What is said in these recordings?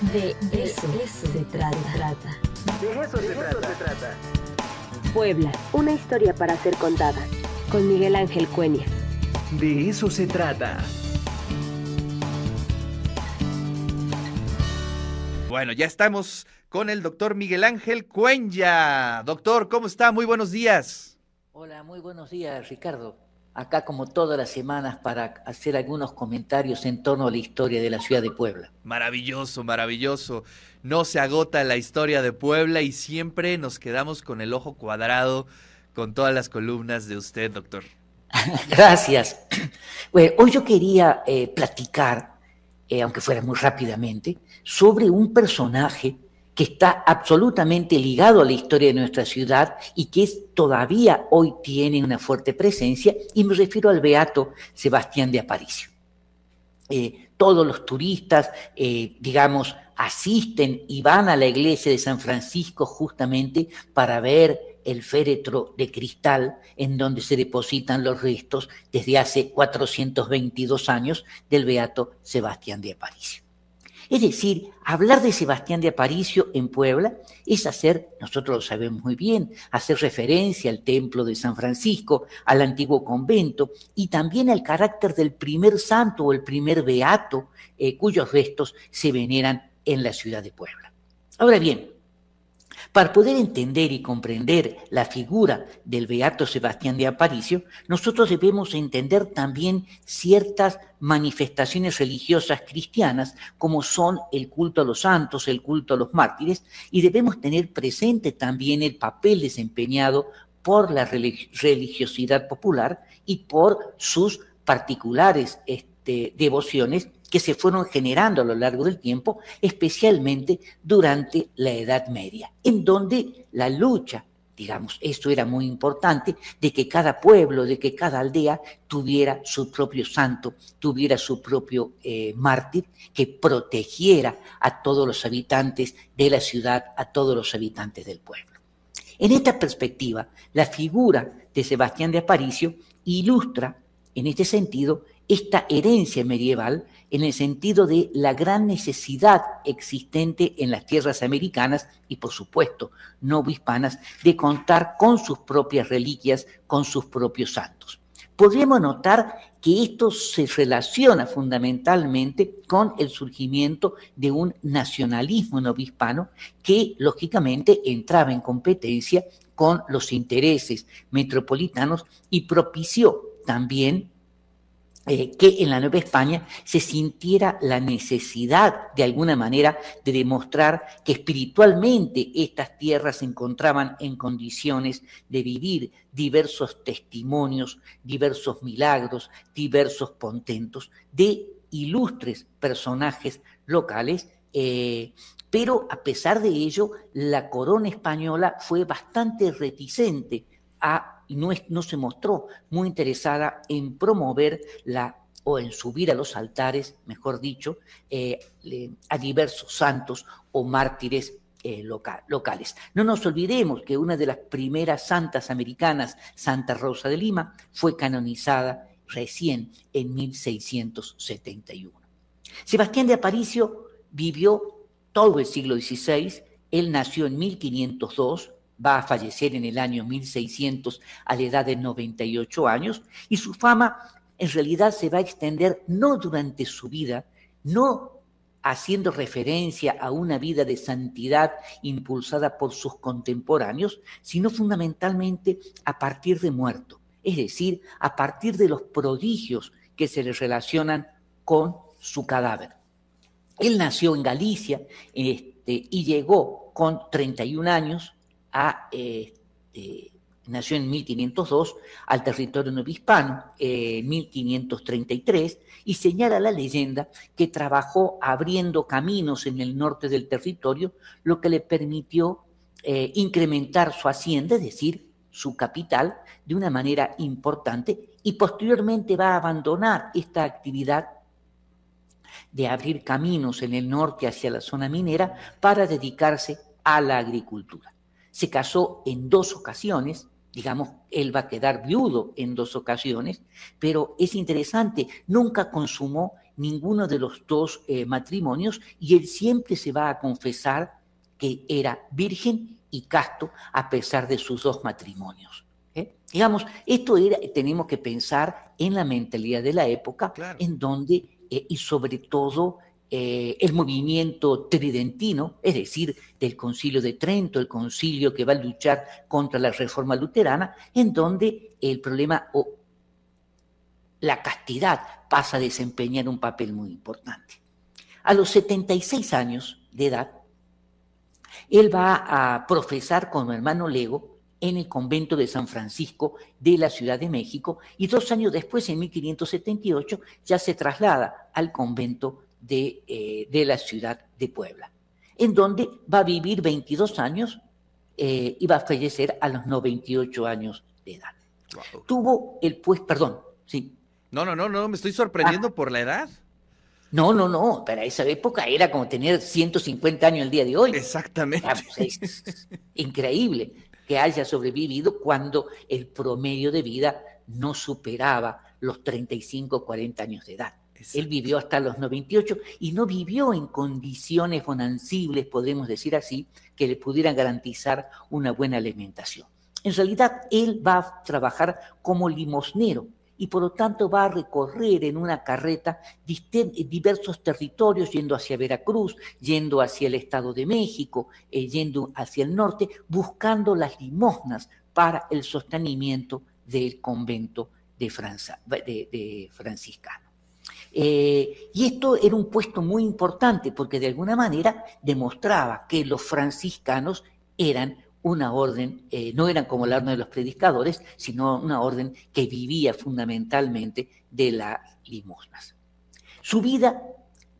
De eso, se trata. De eso, se, trata. Puebla, una historia para ser contada. Con Miguel Ángel Cuenya. De eso se trata. Bueno, ya estamos con el doctor Miguel Ángel Cuenya. Doctor, ¿cómo está? Muy buenos días. Hola, muy buenos días, Ricardo. Acá como todas las semanas para hacer algunos comentarios en torno a la historia de la ciudad de Puebla. Maravilloso, maravilloso. No se agota la historia de Puebla y siempre nos quedamos con el ojo cuadrado con todas las columnas de usted, doctor. Gracias. Bueno, hoy yo quería eh, platicar, eh, aunque fuera muy rápidamente, sobre un personaje que está absolutamente ligado a la historia de nuestra ciudad y que todavía hoy tiene una fuerte presencia, y me refiero al beato Sebastián de Aparicio. Eh, todos los turistas, eh, digamos, asisten y van a la iglesia de San Francisco justamente para ver el féretro de cristal en donde se depositan los restos desde hace 422 años del beato Sebastián de Aparicio. Es decir, hablar de Sebastián de Aparicio en Puebla es hacer, nosotros lo sabemos muy bien, hacer referencia al templo de San Francisco, al antiguo convento y también al carácter del primer santo o el primer beato eh, cuyos restos se veneran en la ciudad de Puebla. Ahora bien, para poder entender y comprender la figura del Beato Sebastián de Aparicio, nosotros debemos entender también ciertas manifestaciones religiosas cristianas, como son el culto a los santos, el culto a los mártires, y debemos tener presente también el papel desempeñado por la religiosidad popular y por sus particulares este, devociones que se fueron generando a lo largo del tiempo, especialmente durante la Edad Media, en donde la lucha, digamos, esto era muy importante, de que cada pueblo, de que cada aldea tuviera su propio santo, tuviera su propio eh, mártir, que protegiera a todos los habitantes de la ciudad, a todos los habitantes del pueblo. En esta perspectiva, la figura de Sebastián de Aparicio ilustra, en este sentido, esta herencia medieval en el sentido de la gran necesidad existente en las tierras americanas y por supuesto no hispanas de contar con sus propias reliquias, con sus propios santos. Podríamos notar que esto se relaciona fundamentalmente con el surgimiento de un nacionalismo novohispano que lógicamente entraba en competencia con los intereses metropolitanos y propició también eh, que en la Nueva España se sintiera la necesidad, de alguna manera, de demostrar que espiritualmente estas tierras se encontraban en condiciones de vivir diversos testimonios, diversos milagros, diversos contentos de ilustres personajes locales. Eh, pero a pesar de ello, la corona española fue bastante reticente a y no, se mostró muy interesada en promover la o en subir a los altares, mejor dicho, eh, a diversos santos o mártires eh, locales. No nos olvidemos que una de las primeras santas americanas, Santa Rosa de Lima, fue canonizada recién en 1671. Sebastián de Aparicio vivió todo el siglo XVI, él nació en 1502, va a fallecer en el año 1600 a la edad de 98 años y su fama en realidad se va a extender no durante su vida, no haciendo referencia a una vida de santidad impulsada por sus contemporáneos, sino fundamentalmente a partir de muerto, es decir, a partir de los prodigios que se le relacionan con su cadáver. Él nació en Galicia este, y llegó con 31 años este, nació en 1502 al territorio novohispano, en 1533, y señala la leyenda que trabajó abriendo caminos en el norte del territorio, lo que le permitió eh, incrementar su hacienda, es decir, su capital, de una manera importante, y posteriormente va a abandonar esta actividad de abrir caminos en el norte hacia la zona minera para dedicarse a la agricultura se casó en dos ocasiones, digamos, él va a quedar viudo en dos ocasiones, pero es interesante, nunca consumó ninguno de los dos eh, matrimonios y él siempre se va a confesar que era virgen y casto a pesar de sus dos matrimonios. ¿eh? Digamos, esto era, tenemos que pensar en la mentalidad de la época, en donde, eh, y sobre todo, el movimiento tridentino, es decir, del concilio de Trento, el concilio que va a luchar contra la reforma luterana, en donde el problema o la castidad pasa a desempeñar un papel muy importante. A los 76 años de edad, él va a profesar como hermano Lego en el convento de San Francisco de la Ciudad de México y dos años después, en 1578, ya se traslada al convento de, eh, la ciudad de Puebla, en donde va a vivir 22 años eh, y va a fallecer a los 98 años de edad. Tuvo el pues, perdón, sí. No, no, no, no, me estoy sorprendiendo ah. por la edad. No, no, no, para esa época era como tener 150 años el día de hoy. Exactamente. Pues, es increíble que haya sobrevivido cuando el promedio de vida no superaba los 35 40 años de edad. Él vivió hasta los 98 y no vivió en condiciones bonancibles, podemos decir así, que le pudieran garantizar una buena alimentación. En realidad, él va a trabajar como limosnero y por lo tanto va a recorrer en una carreta diversos territorios, yendo hacia Veracruz, yendo hacia el Estado de México, eh, yendo hacia el norte, buscando las limosnas para el sostenimiento del convento de, de, franciscano. Eh, y esto era un puesto muy importante porque de alguna manera demostraba que los franciscanos eran una orden, eh, no eran como la orden de los predicadores, sino una orden que vivía fundamentalmente de las limosnas. Su vida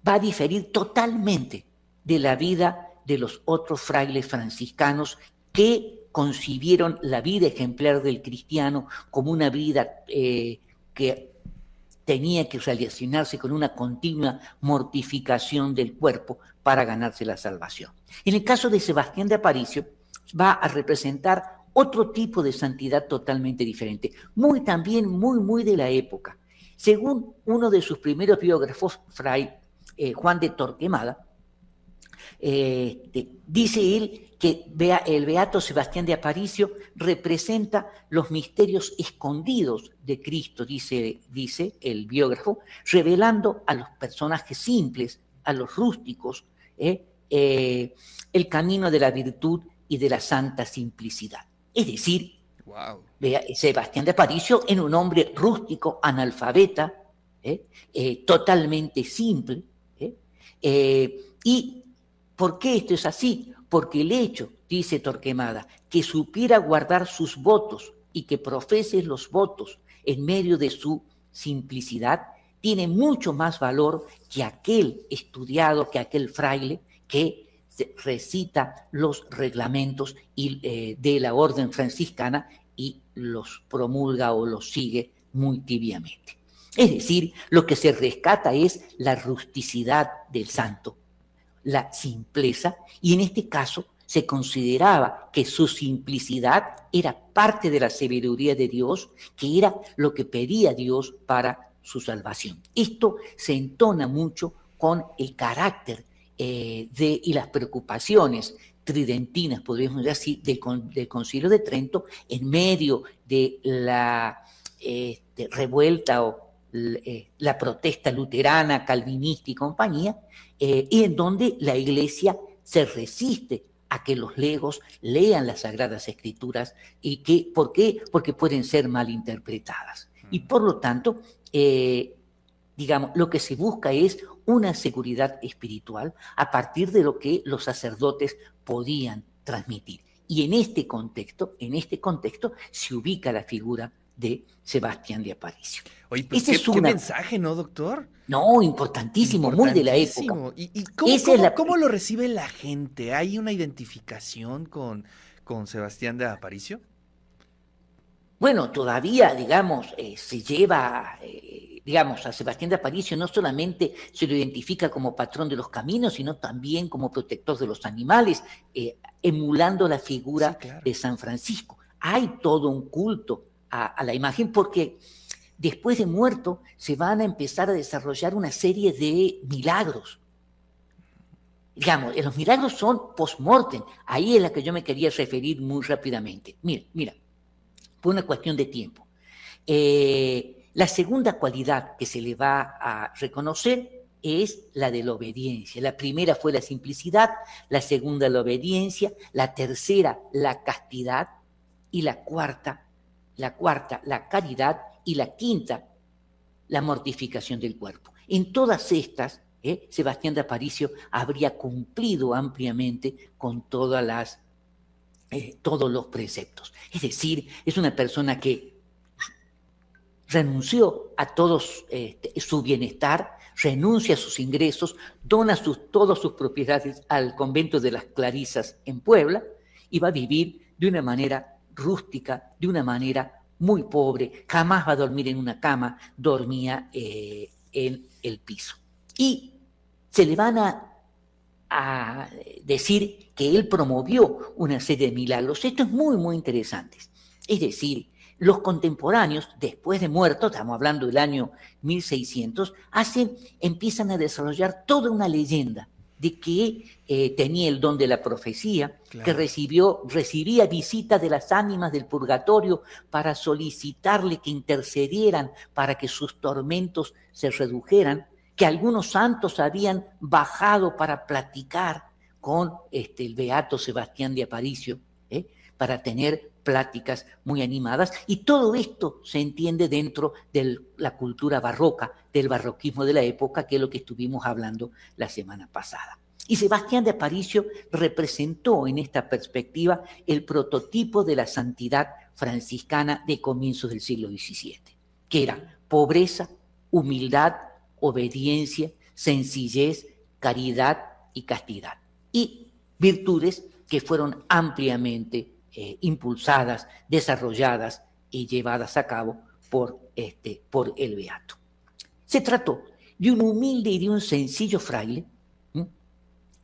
va a diferir totalmente de la vida de los otros frailes franciscanos que concibieron la vida ejemplar del cristiano como una vida eh, que tenía que relacionarse con una continua mortificación del cuerpo para ganarse la salvación. En el caso de Sebastián de Aparicio, va a representar otro tipo de santidad totalmente diferente, muy también muy, muy de la época. Según uno de sus primeros biógrafos, Fray eh, Juan de Torquemada, eh, dice él que el beato Sebastián de Aparicio representa los misterios escondidos de Cristo, dice, dice el biógrafo, revelando a los personajes simples, a los rústicos, eh, el camino de la virtud y de la santa simplicidad. Es decir, vea, Sebastián de Aparicio en un hombre rústico, analfabeta, ¿eh? Eh, totalmente simple. ¿eh? ¿Y por qué esto es así? Porque el hecho, dice Torquemada, que supiera guardar sus votos y que profese los votos en medio de su simplicidad, tiene mucho más valor que aquel estudiado, que aquel fraile que recita los reglamentos eh, de la orden franciscana y los promulga o los sigue muy tibiamente. Es decir, lo que se rescata es la rusticidad del santo, la simpleza, y en este caso se consideraba que su simplicidad era parte de la sabiduría de Dios, que era lo que pedía Dios para su salvación. Esto se entona mucho con el carácter eh, de, y las preocupaciones tridentinas, podríamos decir así, del, del Concilio de Trento, en medio de la este, revuelta o eh, la protesta luterana, calvinista y compañía, eh, y en donde la Iglesia se resiste a que los legos lean las Sagradas Escrituras y que, ¿por qué? Porque pueden ser mal interpretadas. Y por lo tanto, digamos, lo que se busca es una seguridad espiritual a partir de lo que los sacerdotes podían transmitir. Y en este contexto, en este contexto, se ubica la figura de Sebastián de Aparicio. Oye, pues qué, es un mensaje, ¿no, doctor? No, importantísimo, muy de la época. ¿Y, cómo, lo recibe la gente? ¿Hay una identificación con, con Sebastián de Aparicio? Bueno, todavía, digamos, eh, se lleva eh, digamos, a Sebastián de Aparicio no solamente se lo identifica como patrón de los caminos, sino también como protector de los animales, eh, emulando la figura de San Francisco. Hay todo un culto a, la imagen porque después de muerto se van a empezar a desarrollar una serie de milagros. Digamos, los milagros son post-mortem. Ahí es la que yo me quería referir muy rápidamente. Mira, mira, fue una cuestión de tiempo. Eh, la segunda cualidad que se le va a reconocer es la de la obediencia. La primera fue la simplicidad, la segunda la obediencia, la tercera la castidad y la cuarta, la cuarta la caridad y la quinta la mortificación del cuerpo. En todas estas, ¿eh? Sebastián de Aparicio habría cumplido ampliamente con todas las, eh, todos los preceptos. Es decir, es una persona que renunció a todos este, su bienestar, renuncia a sus ingresos, dona sus, todas sus propiedades al convento de las Clarisas en Puebla y va a vivir de una manera rústica, de una manera muy pobre, jamás va a dormir en una cama, dormía eh, en el piso. Y se le van a, decir que él promovió una serie de milagros. Esto es muy, muy interesante. Es decir, los contemporáneos, después de muerto, estamos hablando del año 1600, hacen, empiezan a desarrollar toda una leyenda de que eh, tenía el don de la profecía, que recibió, recibía visitas de las ánimas del purgatorio para solicitarle que intercedieran para que sus tormentos se redujeran, que algunos santos habían bajado para platicar con este, el beato Sebastián de Aparicio, ¿eh? para tener pláticas muy animadas, y todo esto se entiende dentro de la cultura barroca, del barroquismo de la época, que es lo que estuvimos hablando la semana pasada. Y Sebastián de Aparicio representó en esta perspectiva el prototipo de la santidad franciscana de comienzos del siglo XVII, que era pobreza, humildad, obediencia, sencillez, caridad y castidad. Y virtudes que fueron ampliamente eh, impulsadas, desarrolladas y llevadas a cabo por, este, por el Beato. Se trató de un humilde y de un sencillo fraile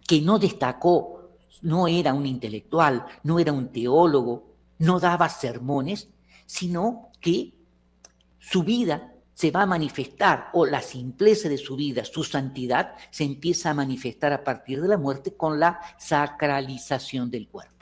que no destacó, no era un intelectual, no era un teólogo, no daba sermones, sino que su vida se va a manifestar, o la simpleza de su vida, su santidad, se empieza a manifestar a partir de la muerte con la sacralización del cuerpo.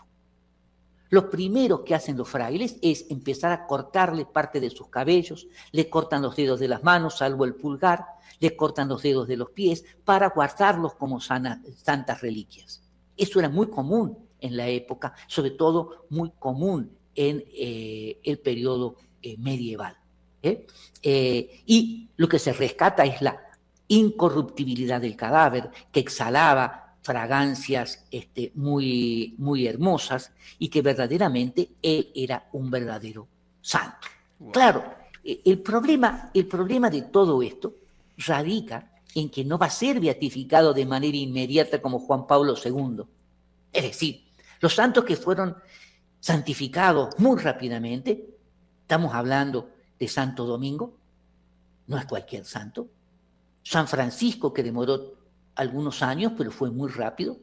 Lo primero que hacen los frailes es empezar a cortarle parte de sus cabellos, le cortan los dedos de las manos, salvo el pulgar, le cortan los dedos de los pies para guardarlos como santas reliquias. Eso era muy común en la época, sobre todo muy común en eh, el periodo eh, medieval. ¿eh? y lo que se rescata es la incorruptibilidad del cadáver, que exhalaba fragancias este, muy, muy hermosas y que verdaderamente él era un verdadero santo. Claro, e, el problema, el problema de todo esto radica en que no va a ser beatificado de manera inmediata como Juan Pablo II. Es decir, los santos que fueron santificados muy rápidamente, estamos hablando de Santo Domingo, no es cualquier santo, San Francisco que demoró algunos años, pero fue muy rápido.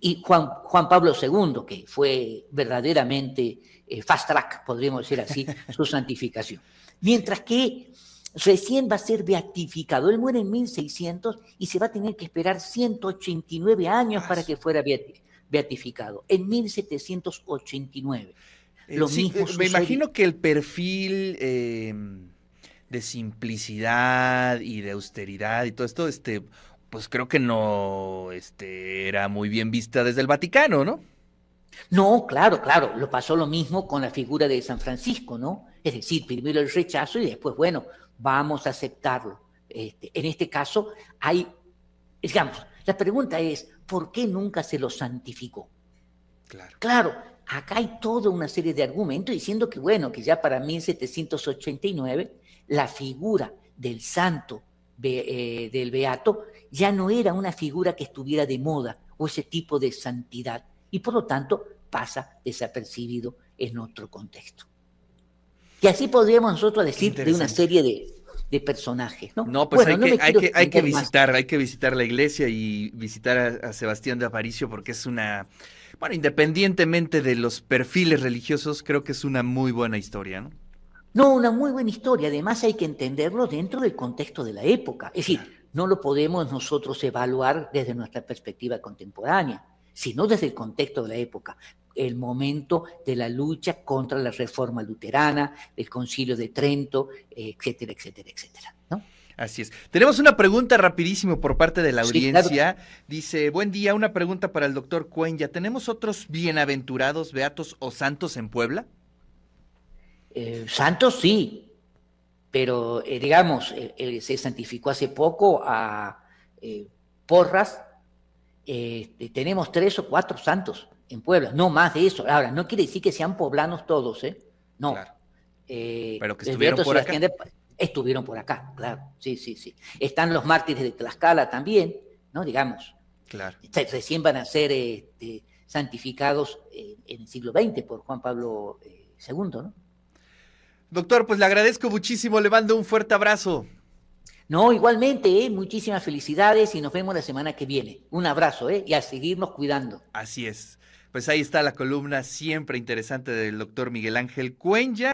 Y Juan, Juan Pablo II, que fue verdaderamente eh, fast track, podríamos decir así, su santificación. Mientras que recién va a ser beatificado. Él muere en 1600 y se va a tener que esperar 189 años para que fuera beatificado. En 1789. Eh, Lo mismo eh, me imagino que el perfil de simplicidad y de austeridad y todo esto, este, pues creo que no este, era muy bien vista desde el Vaticano, ¿no? No, claro, claro, lo pasó lo mismo con la figura de San Francisco, ¿no? Es decir, primero el rechazo y después, bueno, vamos a aceptarlo. Este, en este caso hay, digamos, la pregunta es, ¿por qué nunca se lo santificó? Claro. Claro, acá hay toda una serie de argumentos diciendo que, bueno, que ya para 1789 la figura del santo eh, del beato ya no era una figura que estuviera de moda o ese tipo de santidad y por lo tanto pasa desapercibido en otro contexto. Y así podríamos nosotros decir de una serie de, personajes, ¿no? No, pues hay, que, hay, que, hay, que, visitar, hay que visitar la iglesia y visitar a, Sebastián de Aparicio porque es una, bueno, independientemente de los perfiles religiosos, creo que es una muy buena historia, ¿no? No, una muy buena historia. Además hay que entenderlo dentro del contexto de la época. Es decir, no lo podemos nosotros evaluar desde nuestra perspectiva contemporánea, sino desde el contexto de la época el momento de la lucha contra la reforma luterana, el concilio de Trento, etcétera, etcétera, etcétera. ¿no? Así es. Tenemos una pregunta rapidísimo por parte de la audiencia. Dice, buen día, una pregunta para el doctor Cuenya. ¿Tenemos otros bienaventurados, beatos o santos en Puebla? Eh, santos sí, pero eh, digamos, eh, se santificó hace poco a Porras. tenemos tres o cuatro santos en Puebla, no más de eso. Ahora, no quiere decir que sean poblanos todos, ¿eh? No. Eh, Pero que estuvieron por acá. estuvieron por acá, claro. Sí, sí, sí. Están los mártires de Tlaxcala también, ¿no? Digamos. Claro. Recién van a ser este, santificados en el siglo XX por Juan Pablo II, eh, ¿no? Doctor, pues le agradezco muchísimo, le mando un fuerte abrazo. No, igualmente, ¿eh? muchísimas felicidades y nos vemos la semana que viene. Un abrazo, ¿eh? Y a seguirnos cuidando. Así es. Pues ahí está la columna siempre interesante del doctor Miguel Ángel Cuenya.